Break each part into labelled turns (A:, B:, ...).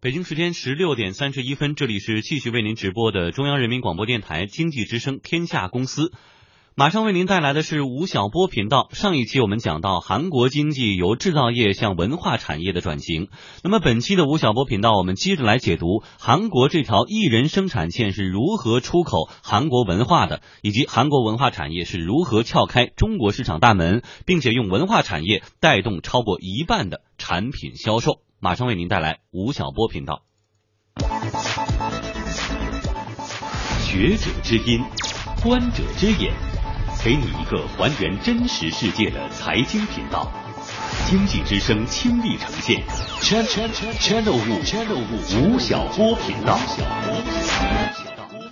A: 北京时间十六点三十一分，这里是继续为您直播的中央人民广播电台经济之声天下公司。马上为您带来的是吴晓波频道。上一期我们讲到韩国经济由制造业向文化产业的转型，那么本期的吴晓波频道，我们接着来解读韩国这条艺人生产线是如何出口韩国文化的，以及韩国文化产业是如何撬开中国市场大门，并且用文化产业带动超过一半的产品销售。马上为您带来吴晓波频道。学者之音，观者之眼，给你一个还原真实世界的财经频道。经济之声倾力呈现，channel channel channel 吴晓波频道。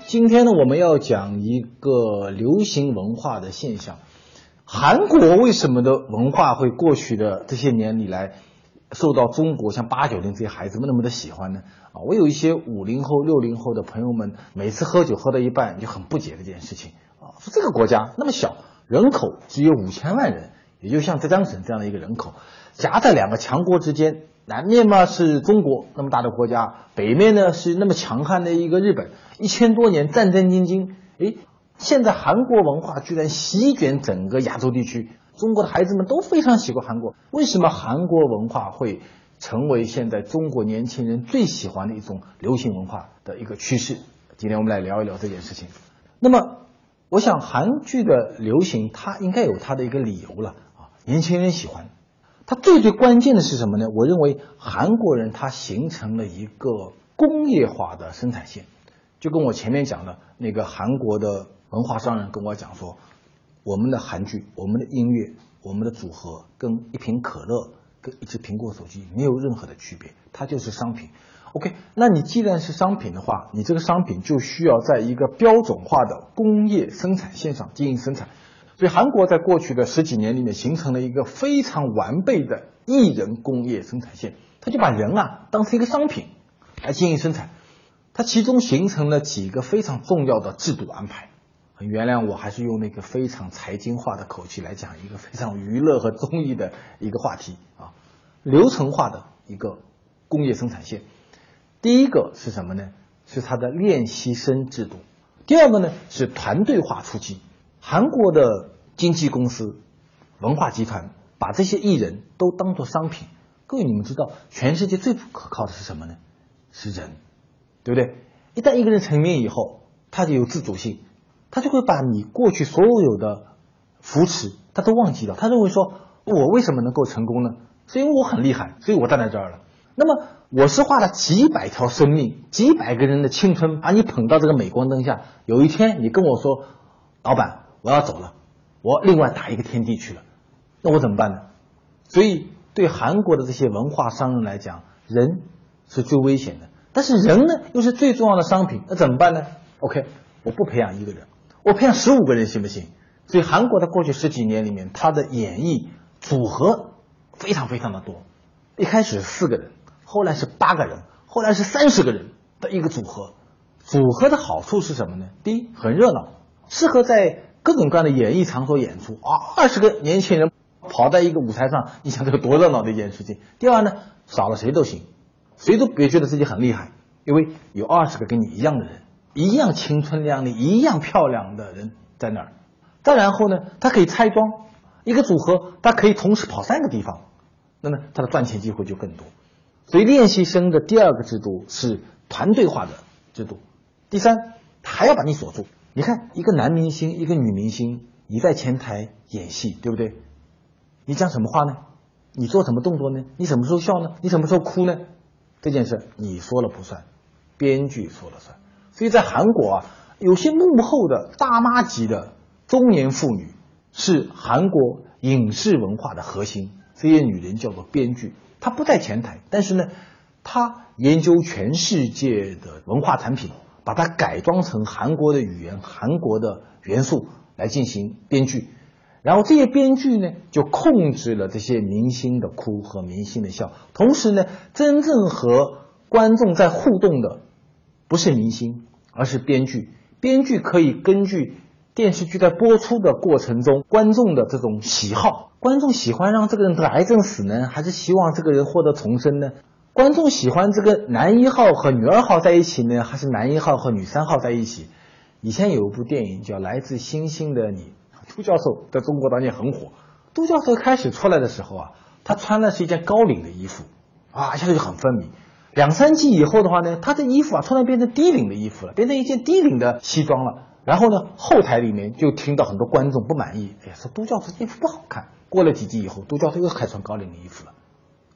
B: 今天呢，我们要讲一个流行文化的现象。韩国为什么的文化会过去的这些年以来？受到中国像八九零这些孩子们那么的喜欢呢？啊，我有一些五零后、六零后的朋友们，每次喝酒喝到一半就很不解的一件事情啊，说这个国家那么小，人口只有五千万人，也就像浙江省这样的一个人口，夹在两个强国之间，南面嘛是中国那么大的国家，北面呢是那么强悍的一个日本，一千多年战战兢兢，哎，现在韩国文化居然席卷整个亚洲地区。中国的孩子们都非常喜欢韩国，为什么韩国文化会成为现在中国年轻人最喜欢的一种流行文化的一个趋势？今天我们来聊一聊这件事情。那么，我想韩剧的流行，它应该有它的一个理由了啊，年轻人喜欢。它最最关键的是什么呢？我认为韩国人他形成了一个工业化的生产线，就跟我前面讲的那个韩国的文化商人跟我讲说。我们的韩剧、我们的音乐、我们的组合，跟一瓶可乐、跟一只苹果手机没有任何的区别，它就是商品。OK，那你既然是商品的话，你这个商品就需要在一个标准化的工业生产线上进行生产。所以韩国在过去的十几年里面形成了一个非常完备的艺人工业生产线，他就把人啊当成一个商品来进行生产。它其中形成了几个非常重要的制度安排。原谅我，还是用那个非常财经化的口气来讲一个非常娱乐和综艺的一个话题啊，流程化的一个工业生产线。第一个是什么呢？是它的练习生制度。第二个呢是团队化出击。韩国的经纪公司、文化集团把这些艺人都当做商品。各位，你们知道全世界最不可靠的是什么呢？是人，对不对？一旦一个人成名以后，他就有自主性。他就会把你过去所有的扶持，他都忘记了。他认为说，我为什么能够成功呢？是因为我很厉害，所以我站在这儿了。那么我是花了几百条生命、几百个人的青春，把你捧到这个镁光灯下。有一天你跟我说，老板，我要走了，我另外打一个天地去了，那我怎么办呢？所以对韩国的这些文化商人来讲，人是最危险的，但是人呢又是最重要的商品，那怎么办呢？OK，我不培养一个人。我培养十五个人行不行？所以韩国在过去十几年里面，它的演艺组合非常非常的多。一开始四个人，后来是八个人，后来是三十个人的一个组合。组合的好处是什么呢？第一，很热闹，适合在各种各样的演艺场所演出啊。二十个年轻人跑在一个舞台上，你想这个多热闹的一件事情。第二呢，少了谁都行，谁都别觉得自己很厉害，因为有二十个跟你一样的人。一样青春靓丽、一样漂亮的人在那儿，再然后呢，他可以拆装一个组合，他可以同时跑三个地方，那么他的赚钱机会就更多。所以练习生的第二个制度是团队化的制度。第三，他还要把你锁住。你看，一个男明星，一个女明星，你在前台演戏，对不对？你讲什么话呢？你做什么动作呢？你什么时候笑呢？你什么时候哭呢？这件事你说了不算，编剧说了算。所以在韩国啊，有些幕后的大妈级的中年妇女是韩国影视文化的核心。这些女人叫做编剧，她不在前台，但是呢，她研究全世界的文化产品，把它改装成韩国的语言、韩国的元素来进行编剧。然后这些编剧呢，就控制了这些明星的哭和明星的笑。同时呢，真正和观众在互动的。不是明星，而是编剧。编剧可以根据电视剧在播出的过程中，观众的这种喜好，观众喜欢让这个人得癌症死呢，还是希望这个人获得重生呢？观众喜欢这个男一号和女二号在一起呢，还是男一号和女三号在一起？以前有一部电影叫《来自星星的你》，杜教授在中国当年很火。杜教授开始出来的时候啊，他穿的是一件高领的衣服，啊，一下子就很分明。两三季以后的话呢，他的衣服啊，突然变成低领的衣服了，变成一件低领的西装了。然后呢，后台里面就听到很多观众不满意，哎，说都教授衣服不好看。过了几季以后，都教授又开始穿高领的衣服了，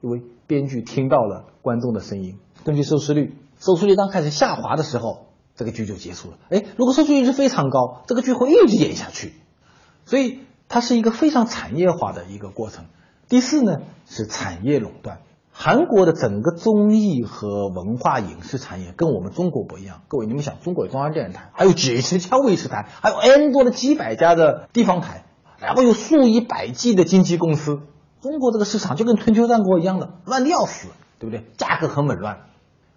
B: 因为编剧听到了观众的声音。根据收视率，收视率当开始下滑的时候，这个剧就结束了。哎，如果收视率是非常高，这个剧会一直演下去。所以它是一个非常产业化的一个过程。第四呢，是产业垄断。韩国的整个综艺和文化影视产业跟我们中国不一样。各位，你们想，中国有中央电视台，还有几十家卫视台，还有 N 多的几百家的地方台，然后有数以百计的经纪公司。中国这个市场就跟春秋战国一样的乱的要死，对不对？价格很紊乱。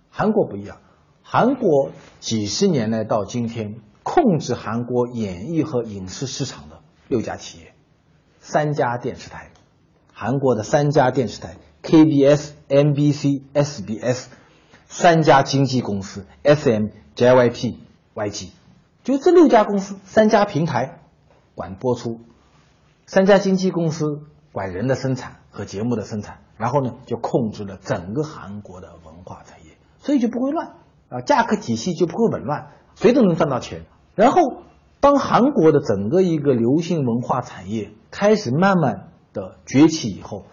B: 韩国不一样，韩国几十年来到今天，控制韩国演艺和影视市场的六家企业，三家电视台，韩国的三家电视台。KBS、MBC、SBS 三家经纪公司，SM、JYP、YG，就这六家公司，三家平台管播出，三家经纪公司管人的生产和节目的生产，然后呢就控制了整个韩国的文化产业，所以就不会乱啊，价格体系就不会紊乱，谁都能赚到钱。然后当韩国的整个一个流行文化产业开始慢慢的崛起以后。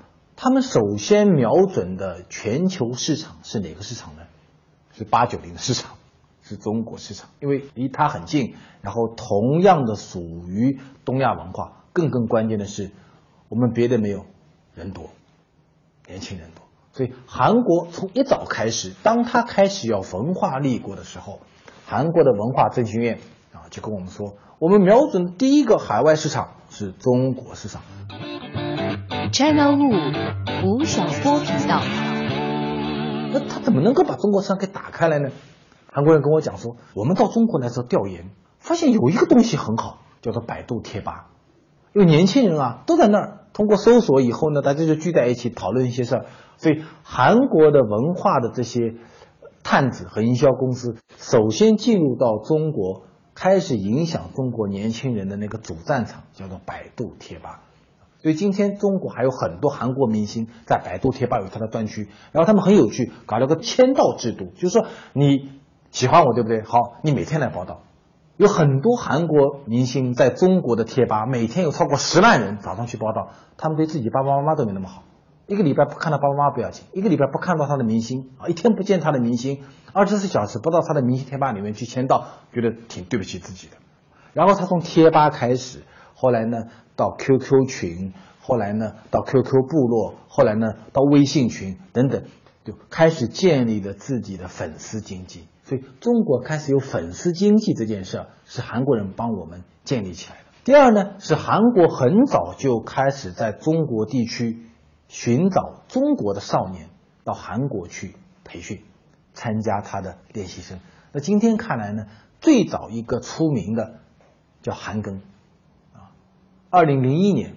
B: 他们首先瞄准的全球市场是哪个市场呢？是八九零的市场，是中国市场，因为离它很近。然后同样的属于东亚文化，更更关键的是，我们别的没有，人多，年轻人多。所以韩国从一早开始，当他开始要文化立国的时候，韩国的文化振兴院啊就跟我们说，我们瞄准第一个海外市场是中国市场。
C: China Wu 吴晓波频道，
B: 那他怎么能够把中国市场给打开来呢？韩国人跟我讲说，我们到中国来时候调研，发现有一个东西很好，叫做百度贴吧。因为年轻人啊都在那儿，通过搜索以后呢，大家就聚在一起讨论一些事儿。所以韩国的文化的这些探子和营销公司，首先进入到中国，开始影响中国年轻人的那个主战场，叫做百度贴吧。所以今天中国还有很多韩国明星在百度贴吧有他的专区，然后他们很有趣，搞了个签到制度，就是说你喜欢我对不对？好，你每天来报道。有很多韩国明星在中国的贴吧，每天有超过十万人早上去报道，他们对自己爸爸妈妈都没那么好，一个礼拜不看到爸爸妈妈不要紧，一个礼拜不看到他的明星啊，一天不见他的明星，二十四小时不到他的明星贴吧里面去签到，觉得挺对不起自己的。然后他从贴吧开始，后来呢？到 QQ 群，后来呢到 QQ 部落，后来呢到微信群等等，就开始建立了自己的粉丝经济。所以中国开始有粉丝经济这件事，是韩国人帮我们建立起来的。第二呢，是韩国很早就开始在中国地区寻找中国的少年到韩国去培训，参加他的练习生。那今天看来呢，最早一个出名的叫韩庚。二零零一年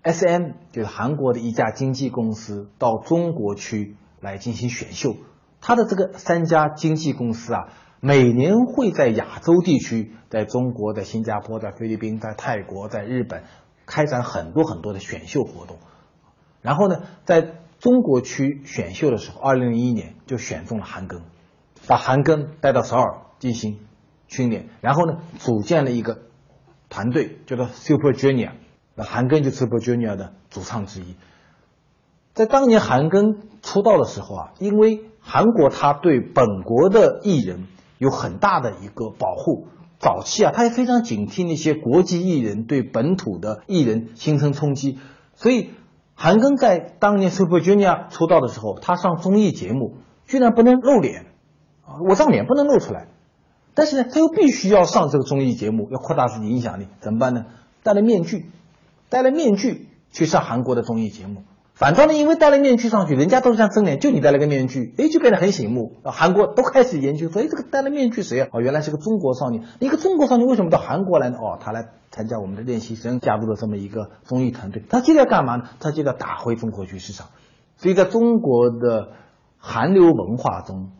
B: ，S M 就是韩国的一家经纪公司到中国区来进行选秀。他的这个三家经纪公司啊，每年会在亚洲地区，在中国、在新加坡、在菲律宾、在泰国、在日本开展很多很多的选秀活动。然后呢，在中国区选秀的时候，二零零一年就选中了韩庚，把韩庚带到首尔进行训练，然后呢，组建了一个。团队叫做 Super Junior，那韩庚就 Super Junior 的主唱之一。在当年韩庚出道的时候啊，因为韩国他对本国的艺人有很大的一个保护，早期啊他也非常警惕那些国际艺人对本土的艺人形成冲击，所以韩庚在当年 Super Junior 出道的时候，他上综艺节目居然不能露脸啊，我张脸不能露出来。但是呢，他又必须要上这个综艺节目，要扩大自己影响力，怎么办呢？戴了面具，戴了面具去上韩国的综艺节目。反倒呢，因为戴了面具上去，人家都是像真脸，就你戴了个面具，哎，就变得很醒目。韩国都开始研究说，哎，这个戴了面具谁啊？哦，原来是个中国少年。一个中国少年为什么到韩国来呢？哦，他来参加我们的练习生，加入了这么一个综艺团队。他接着干嘛呢？他接着打回中国去市场。所以在中国的韩流文化中，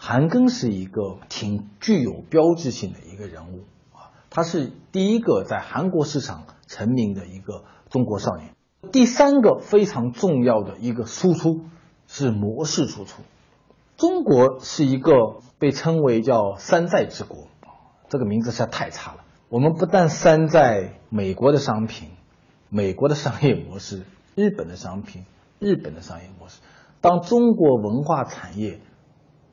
B: 韩庚是一个挺具有标志性的一个人物啊，他是第一个在韩国市场成名的一个中国少年。第三个非常重要的一个输出是模式输出。中国是一个被称为叫山寨之国，这个名字实在太差了。我们不但山寨美国的商品、美国的商业模式、日本的商品、日本的商业模式。当中国文化产业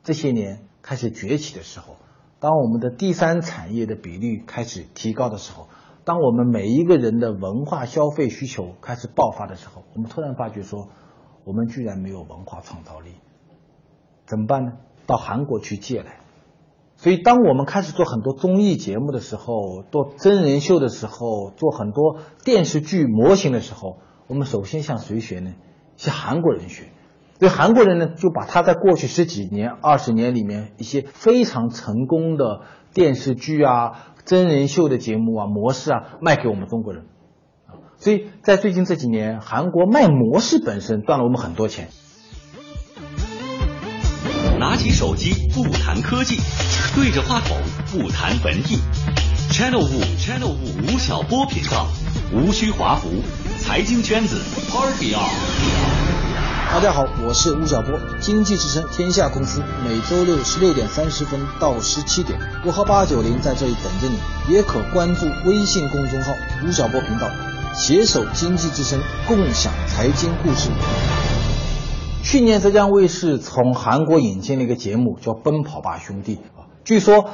B: 这些年开始崛起的时候，当我们的第三产业的比率开始提高的时候，当我们每一个人的文化消费需求开始爆发的时候，我们突然发觉说，我们居然没有文化创造力。怎么办呢？到韩国去借来。所以，当我们开始做很多综艺节目的时候，做真人秀的时候，做很多电视剧模型的时候，我们首先向谁学呢？向韩国人学。所以，韩国人呢，就把他在过去十几年、二十年里面一些非常成功的电视剧啊、真人秀的节目啊、模式啊，卖给我们中国人。所以在最近这几年，韩国卖模式本身赚了我们很多钱。
A: 拿起手机不谈科技，对着话筒不谈文艺。Channel 五 Channel 五吴晓波频道，无需华服，财经圈子 Party on。
B: 大家好，我是吴晓波，经济之声天下公司，每周六十六点三十分到十七点，我和八九零在这里等着你，也可关注微信公众号吴晓波频道，携手经济之声，共享财经故事。去年浙江卫视从韩国引进了一个节目，叫《奔跑吧兄弟》。据说，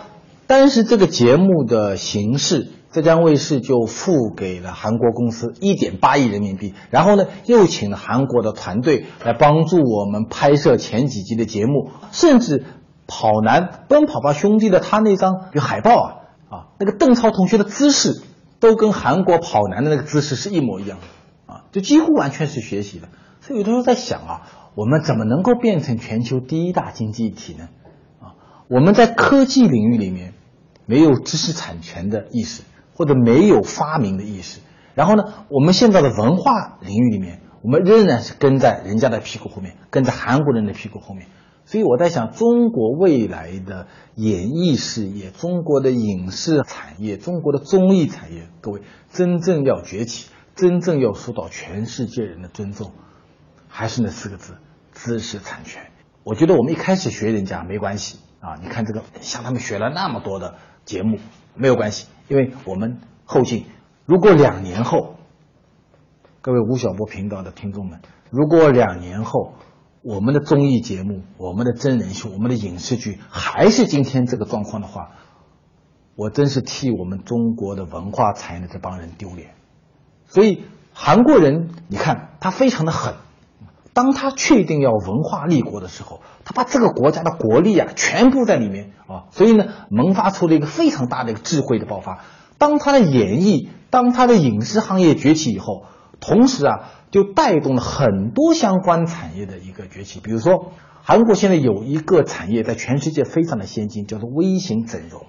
B: 单是这个节目的形式，浙江卫视就付给了韩国公司一点八亿人民币。然后呢，又请了韩国的团队来帮助我们拍摄前几集的节目，甚至跑男《奔跑吧兄弟》的他那张有海报啊啊，那个邓超同学的姿势都跟韩国跑男的那个姿势是一模一样的啊，就几乎完全是学习的。所以有的时候在想啊。我们怎么能够变成全球第一大经济体呢？啊，我们在科技领域里面没有知识产权的意识，或者没有发明的意识。然后呢，我们现在的文化领域里面，我们仍然是跟在人家的屁股后面，跟在韩国人的屁股后面。所以我在想，中国未来的演艺事业、中国的影视产业、中国的综艺产业，各位真正要崛起，真正要受到全世界人的尊重。还是那四个字，知识产权。我觉得我们一开始学人家没关系啊，你看这个向他们学了那么多的节目没有关系，因为我们后进。如果两年后，各位吴晓波频道的听众们，如果两年后我们的综艺节目、我们的真人秀、我们的影视剧还是今天这个状况的话，我真是替我们中国的文化产业这帮人丢脸。所以韩国人，你看他非常的狠。当他确定要文化立国的时候，他把这个国家的国力啊全部在里面啊，所以呢，萌发出了一个非常大的一个智慧的爆发。当他的演艺，当他的影视行业崛起以后，同时啊，就带动了很多相关产业的一个崛起。比如说，韩国现在有一个产业在全世界非常的先进，叫做微型整容。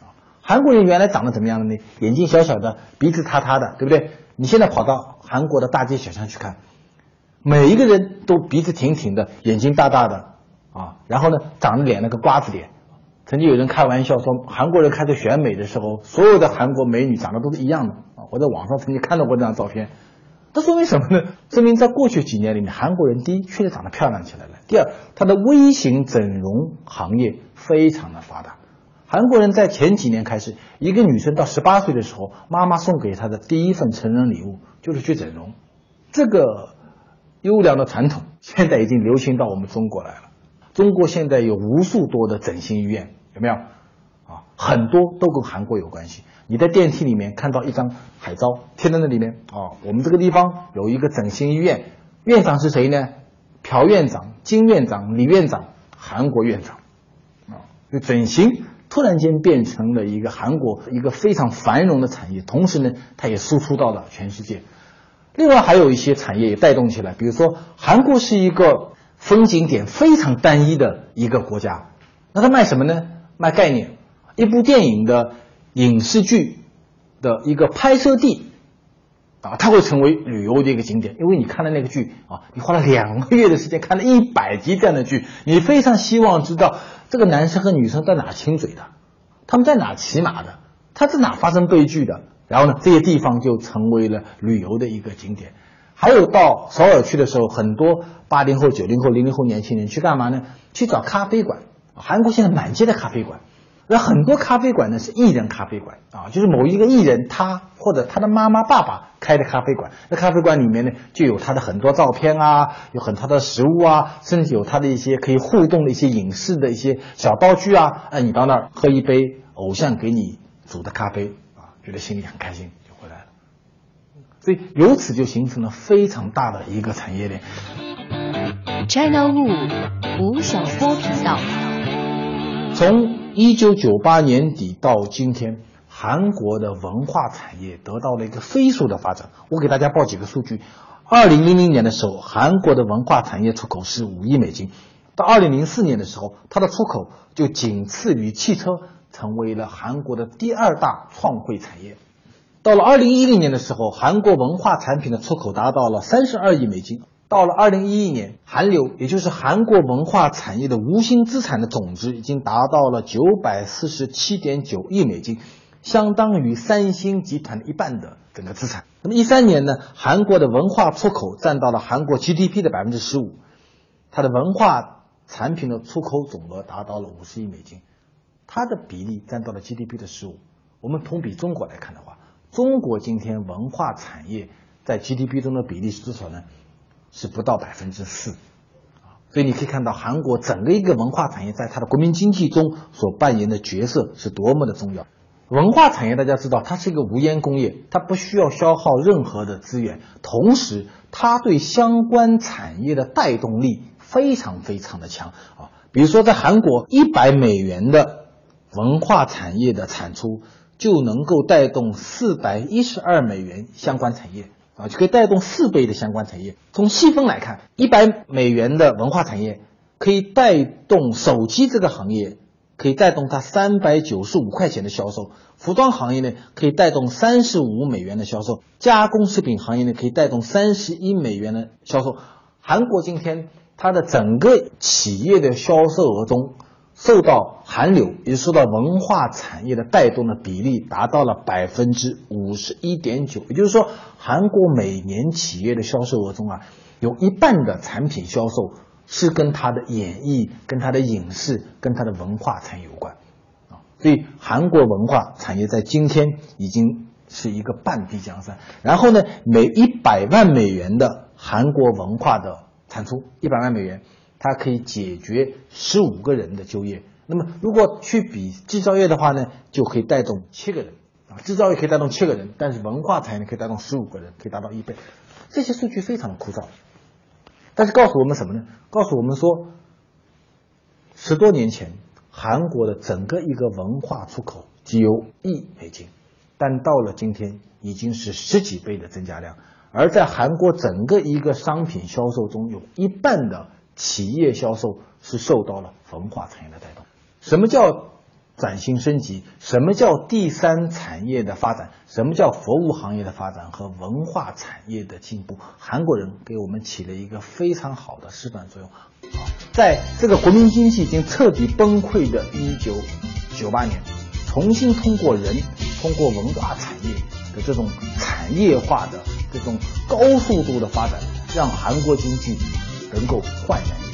B: 啊，韩国人原来长得怎么样的呢？眼睛小小的，鼻子塌塌的，对不对？你现在跑到韩国的大街小巷去看。每一个人都鼻子挺挺的，眼睛大大的，啊，然后呢，长着脸那个瓜子脸。曾经有人开玩笑说，韩国人开始选美的时候，所有的韩国美女长得都是一样的啊。我在网上曾经看到过这张照片，这说明什么呢？说明在过去几年里面，韩国人第一确实长得漂亮起来了，第二，他的微型整容行业非常的发达。韩国人在前几年开始，一个女生到十八岁的时候，妈妈送给她的第一份成人礼物就是去整容，这个。优良的传统现在已经流行到我们中国来了。中国现在有无数多的整形医院，有没有？啊，很多都跟韩国有关系。你在电梯里面看到一张海招贴在那里面，啊，我们这个地方有一个整形医院，院长是谁呢？朴院长、金院长、李院长，韩国院长。啊，就整形突然间变成了一个韩国一个非常繁荣的产业，同时呢，它也输出到了全世界。另外还有一些产业也带动起来，比如说韩国是一个风景点非常单一的一个国家，那它卖什么呢？卖概念。一部电影的影视剧的一个拍摄地，啊，它会成为旅游的一个景点，因为你看了那个剧啊，你花了两个月的时间看了一百集这样的剧，你非常希望知道这个男生和女生在哪亲嘴的，他们在哪骑马的，他在哪发生悲剧的，然后呢，这些地方就成为了旅游的一个景点。还有到首尔去的时候，很多八零后、九零后、零零后年轻人去干嘛呢？去找咖啡馆。韩国现在满街的咖啡馆。那很多咖啡馆呢是艺人咖啡馆啊，就是某一个艺人他或者他的妈妈爸爸开的咖啡馆。那咖啡馆里面呢就有他的很多照片啊，有很多的食物啊，甚至有他的一些可以互动的一些影视的一些小道具啊。哎，你到那儿喝一杯偶像给你煮的咖啡，觉得心里很开心就回来了。所以由此就形成了非常大的一个产业链。
C: China Wu 吴晓波频道。
B: 从一九九八年底到今天，韩国的文化产业得到了一个飞速的发展。我给大家报几个数据：二零零零年的时候，韩国的文化产业出口是五亿美金；到二零零四年的时候，它的出口就仅次于汽车，成为了韩国的第二大创汇产业。到了二零一零年的时候，韩国文化产品的出口达到了三十二亿美金。到了二零一一年，韩流也就是韩国文化产业的无形资产的总值已经达到了九百四十七点九亿美金，相当于三星集团的一半的整个资产。那么一三年呢，韩国的文化出口占到了韩国 GDP 的百分之十五，它的文化产品的出口总额达到了五十亿美金，它的比例占到了 GDP 的十五。我们同比中国来看的话，中国今天文化产业在 GDP 中的比例是多少呢？是不到百分之四，所以你可以看到韩国整个一个文化产业在它的国民经济中所扮演的角色是多么的重要。文化产业大家知道，它是一个无烟工业，它不需要消耗任何的资源，同时它对相关产业的带动力非常非常的强啊。比如说在韩国，一百美元的文化产业的产出就能够带动四百一十二美元相关产业。啊，就可以带动四倍的相关产业。从细分来看，一百美元的文化产业可以带动手机这个行业，可以带动它三百九十五块钱的销售；服装行业呢，可以带动三十五美元的销售；加工食品行业呢，可以带动三十一美元的销售。韩国今天它的整个企业的销售额中。受到韩流，也受到文化产业的带动的比例达到了百分之五十一点九，也就是说，韩国每年企业的销售额中啊，有一半的产品销售是跟它的演艺、跟它的影视、跟它的文化产业有关，啊，所以韩国文化产业在今天已经是一个半壁江山。然后呢，每一百万美元的韩国文化的产出，一百万美元。它可以解决十五个人的就业。那么，如果去比制造业的话呢，就可以带动七个人啊。制造业可以带动七个人，但是文化产业可以带动十五个人，可以达到一倍。这些数据非常的枯燥，但是告诉我们什么呢？告诉我们说，十多年前韩国的整个一个文化出口只有亿美金，但到了今天已经是十几倍的增加量。而在韩国整个一个商品销售中，有一半的。企业销售是受到了文化产业的带动。什么叫转型升级？什么叫第三产业的发展？什么叫服务行业的发展和文化产业的进步？韩国人给我们起了一个非常好的示范作用。好，在这个国民经济已经彻底崩溃的1998年，重新通过人、通过文化产业的这种产业化的这种高速度的发展，让韩国经济。能够焕然一。